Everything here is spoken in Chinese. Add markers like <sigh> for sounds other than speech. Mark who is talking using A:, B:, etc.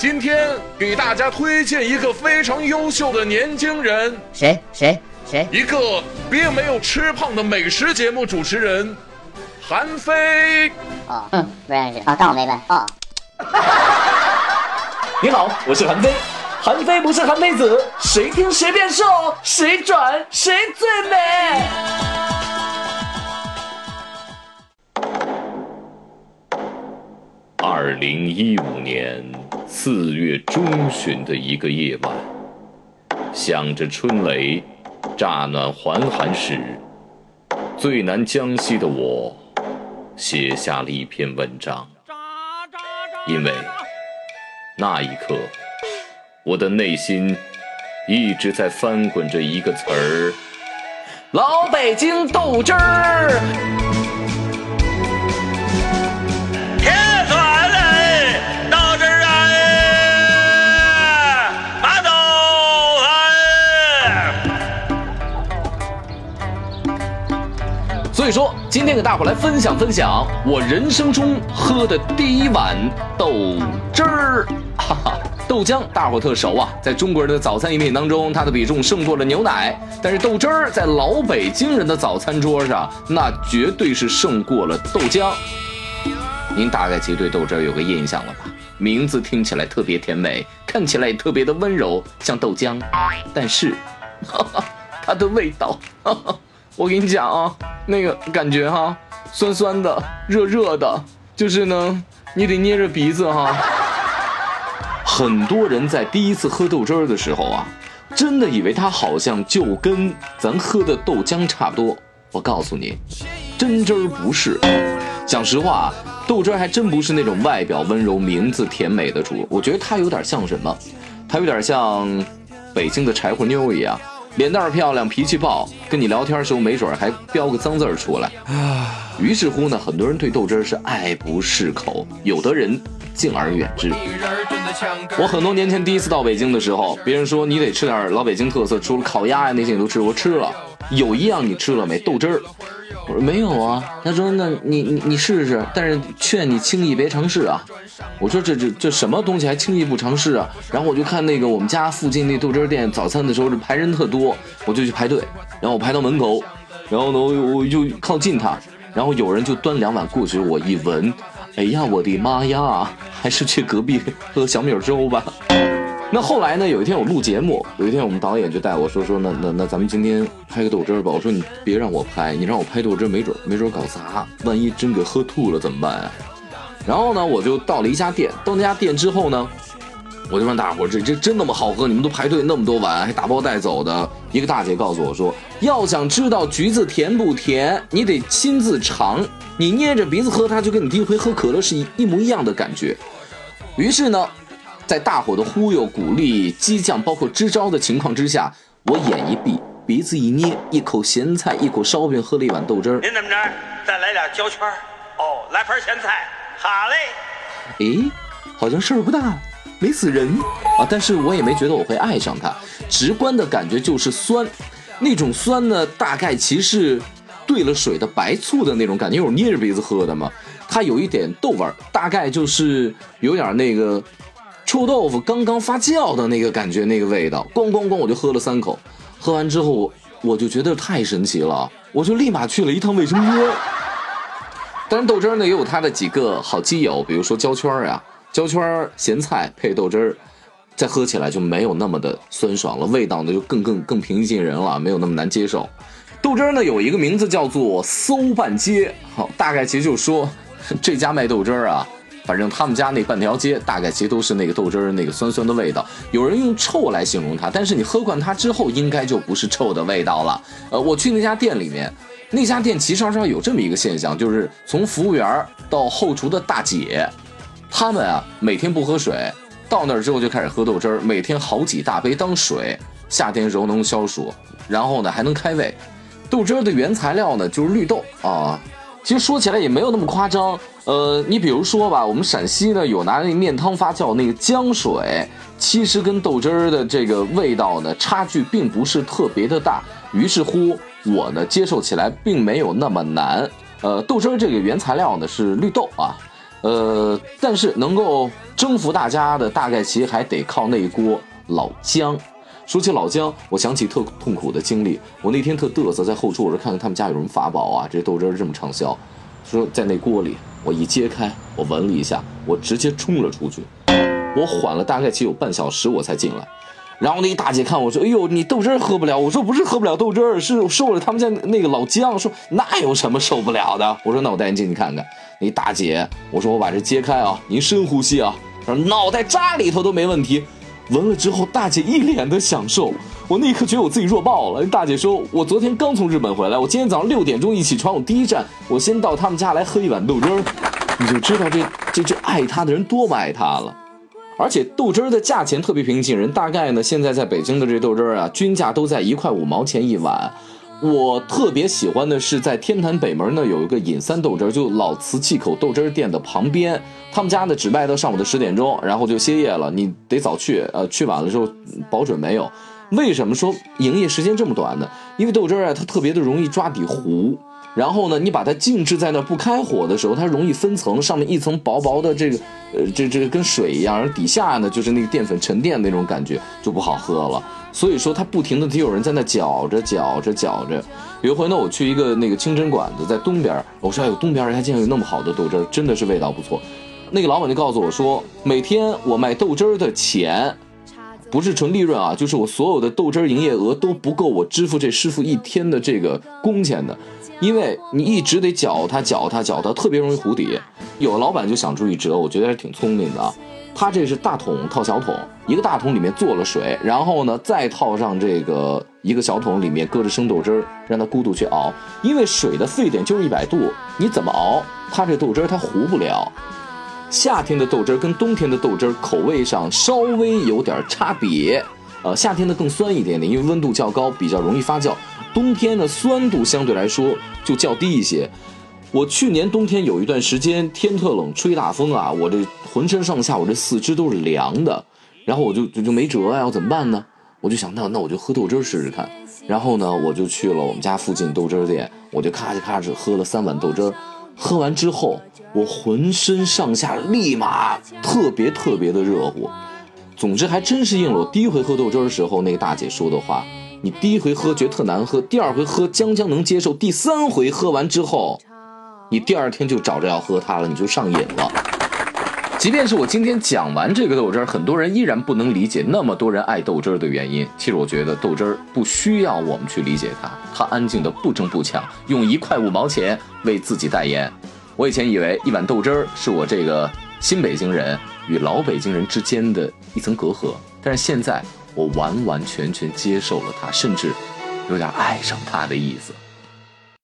A: 今天给大家推荐一个非常优秀的年轻人，
B: 谁谁谁？
A: 一个并没有吃胖的美食节目主持人，韩非。
B: 哦，嗯，不认识。啊，当我没问。哦。
C: 你好，我是韩非。韩非不是韩非子，谁听谁变瘦，谁转谁最美。
D: 二零一五年四月中旬的一个夜晚，响着春雷，乍暖还寒时，最南江西的我，写下了一篇文章，因为那一刻。我的内心一直在翻滚着一个词儿：
C: 老北京豆汁儿。天给大伙来分享分享我人生中喝的第一碗豆汁儿，哈哈。豆浆大伙特熟啊，在中国人的早餐饮品当中，它的比重胜过了牛奶。但是豆汁儿在老北京人的早餐桌上，那绝对是胜过了豆浆。您大概其实对豆汁儿有个印象了吧？名字听起来特别甜美，看起来也特别的温柔，像豆浆。但是，哈哈，它的味道，哈哈，我跟你讲啊，那个感觉哈，酸酸的，热热的，就是呢，你得捏着鼻子哈。很多人在第一次喝豆汁儿的时候啊，真的以为它好像就跟咱喝的豆浆差不多。我告诉你，真真儿不是。讲实话啊，豆汁儿还真不是那种外表温柔、名字甜美的主。我觉得它有点像什么？它有点像北京的柴火妞一样，脸蛋漂亮，脾气暴，跟你聊天时候没准还飙个脏字儿出来。于是乎呢，很多人对豆汁儿是爱不释口，有的人敬而远之。我很多年前第一次到北京的时候，别人说你得吃点老北京特色，除了烤鸭呀那些你都吃，我吃了，有一样你吃了没？豆汁儿。我说没有啊。他说那你你你试试，但是劝你轻易别尝试啊。我说这这这什么东西还轻易不尝试啊？然后我就看那个我们家附近那豆汁店早餐的时候，这排人特多，我就去排队，然后我排到门口，然后呢我我就靠近他，然后有人就端两碗过去，我一闻。哎呀，我的妈呀！还是去隔壁喝小米粥吧。那后来呢？有一天我录节目，有一天我们导演就带我说说，那那那咱们今天拍个豆汁儿吧。我说你别让我拍，你让我拍豆汁儿，没准没准搞砸，万一真给喝吐了怎么办啊？然后呢，我就到了一家店，到那家店之后呢。我就问大伙儿，这这真那么好喝？你们都排队那么多碗，还打包带走的。一个大姐告诉我说，要想知道橘子甜不甜，你得亲自尝。你捏着鼻子喝，它就跟你第一回喝可乐是一一模一样的感觉。于是呢，在大伙的忽悠、鼓励、激将，包括支招的情况之下，我眼一闭，鼻子一捏，一口咸菜，一口烧饼，喝了一碗豆汁儿。
E: 您怎么着？再来俩焦圈儿？哦，来盘咸菜。好嘞。
C: 诶，好像事儿不大。没死人啊，但是我也没觉得我会爱上它，直观的感觉就是酸，那种酸呢，大概其实兑了水的白醋的那种感觉，因为我捏着鼻子喝的嘛，它有一点豆味儿，大概就是有点那个臭豆腐刚刚发酵的那个感觉，那个味道，咣咣咣我就喝了三口，喝完之后我就觉得太神奇了，我就立马去了一趟卫生间。当然豆汁儿呢也有它的几个好基友，比如说焦圈儿呀。焦圈儿咸菜配豆汁儿，再喝起来就没有那么的酸爽了，味道呢就更更更平易近人了，没有那么难接受。豆汁儿呢有一个名字叫做馊半街，好，大概其实就是说 <laughs> 这家卖豆汁儿啊，反正他们家那半条街大概其实都是那个豆汁儿那个酸酸的味道。有人用臭来形容它，但是你喝惯它之后，应该就不是臭的味道了。<laughs> 呃，我去那家店里面，那家店其实上有这么一个现象，就是从服务员到后厨的大姐。他们啊，每天不喝水，到那儿之后就开始喝豆汁儿，每天好几大杯当水。夏天时候能消暑，然后呢还能开胃。豆汁儿的原材料呢就是绿豆啊，其实说起来也没有那么夸张。呃，你比如说吧，我们陕西呢有拿那面汤发酵那个浆水，其实跟豆汁儿的这个味道呢差距并不是特别的大。于是乎，我呢接受起来并没有那么难。呃，豆汁儿这个原材料呢是绿豆啊。呃，但是能够征服大家的，大概其实还得靠那一锅老姜。说起老姜，我想起特痛苦的经历。我那天特嘚瑟，在后厨我说看看他们家有什么法宝啊，这豆汁儿这么畅销。说在那锅里，我一揭开，我闻了一下，我直接冲了出去。我缓了大概其有半小时，我才进来。然后那大姐看我说：“哎呦，你豆汁儿喝不了。”我说：“不是喝不了豆汁儿，是受了他们家那个老姜。”说：“那有什么受不了的？”我说：“那我带你进去看看。”那大姐，我说：“我把这揭开啊，您深呼吸啊，说脑袋扎里头都没问题。”闻了之后，大姐一脸的享受，我那一刻觉得我自己弱爆了。大姐说：“我昨天刚从日本回来，我今天早上六点钟一起床，我第一站我先到他们家来喝一碗豆汁儿，你就知道这这这爱他的人多么爱他了。而且豆汁儿的价钱特别平易近人，大概呢现在在北京的这豆汁儿啊，均价都在一块五毛钱一碗。我特别喜欢的是在天坛北门呢有一个尹三豆汁儿，就老瓷器口豆汁儿店的旁边。他们家呢只卖到上午的十点钟，然后就歇业了。你得早去，呃，去晚了之后保准没有。为什么说营业时间这么短呢？因为豆汁儿啊，它特别的容易抓底糊。然后呢，你把它静置在那不开火的时候，它容易分层，上面一层薄薄的这个，呃，这这个跟水一样，然后底下呢就是那个淀粉沉淀那种感觉，就不好喝了。所以说它不停的得有人在那搅着搅着搅着。有一回呢，我去一个那个清真馆子，在东边，我说哎呦，东边人还竟然有那么好的豆汁儿，真的是味道不错。那个老板就告诉我说，每天我卖豆汁儿的钱，不是纯利润啊，就是我所有的豆汁儿营业额都不够我支付这师傅一天的这个工钱的。因为你一直得搅它，搅它，搅它，特别容易糊底。有的老板就想出一辙，我觉得还挺聪明的。他这是大桶套小桶，一个大桶里面做了水，然后呢再套上这个一个小桶，里面搁着生豆汁儿，让它咕嘟去熬。因为水的沸点就是一百度，你怎么熬，它这豆汁儿它糊不了。夏天的豆汁儿跟冬天的豆汁儿口味上稍微有点差别，呃，夏天的更酸一点点，因为温度较高，比较容易发酵。冬天的，酸度相对来说就较低一些。我去年冬天有一段时间天特冷，吹大风啊，我这浑身上下我这四肢都是凉的，然后我就就就没辙呀，我怎么办呢？我就想，那那我就喝豆汁儿试试看。然后呢，我就去了我们家附近豆汁儿店，我就咔哧咔哧喝了三碗豆汁儿喝完之后，我浑身上下立马特别特别的热乎。总之，还真是应了我第一回喝豆汁的时候那个大姐说的话。你第一回喝觉得特难喝，第二回喝将将能接受，第三回喝完之后，你第二天就找着要喝它了，你就上瘾了。即便是我今天讲完这个豆汁儿，很多人依然不能理解那么多人爱豆汁儿的原因。其实我觉得豆汁儿不需要我们去理解它，它安静的不争不抢，用一块五毛钱为自己代言。我以前以为一碗豆汁儿是我这个新北京人与老北京人之间的一层隔阂，但是现在。我完完全全接受了它，甚至有点爱上它的意思。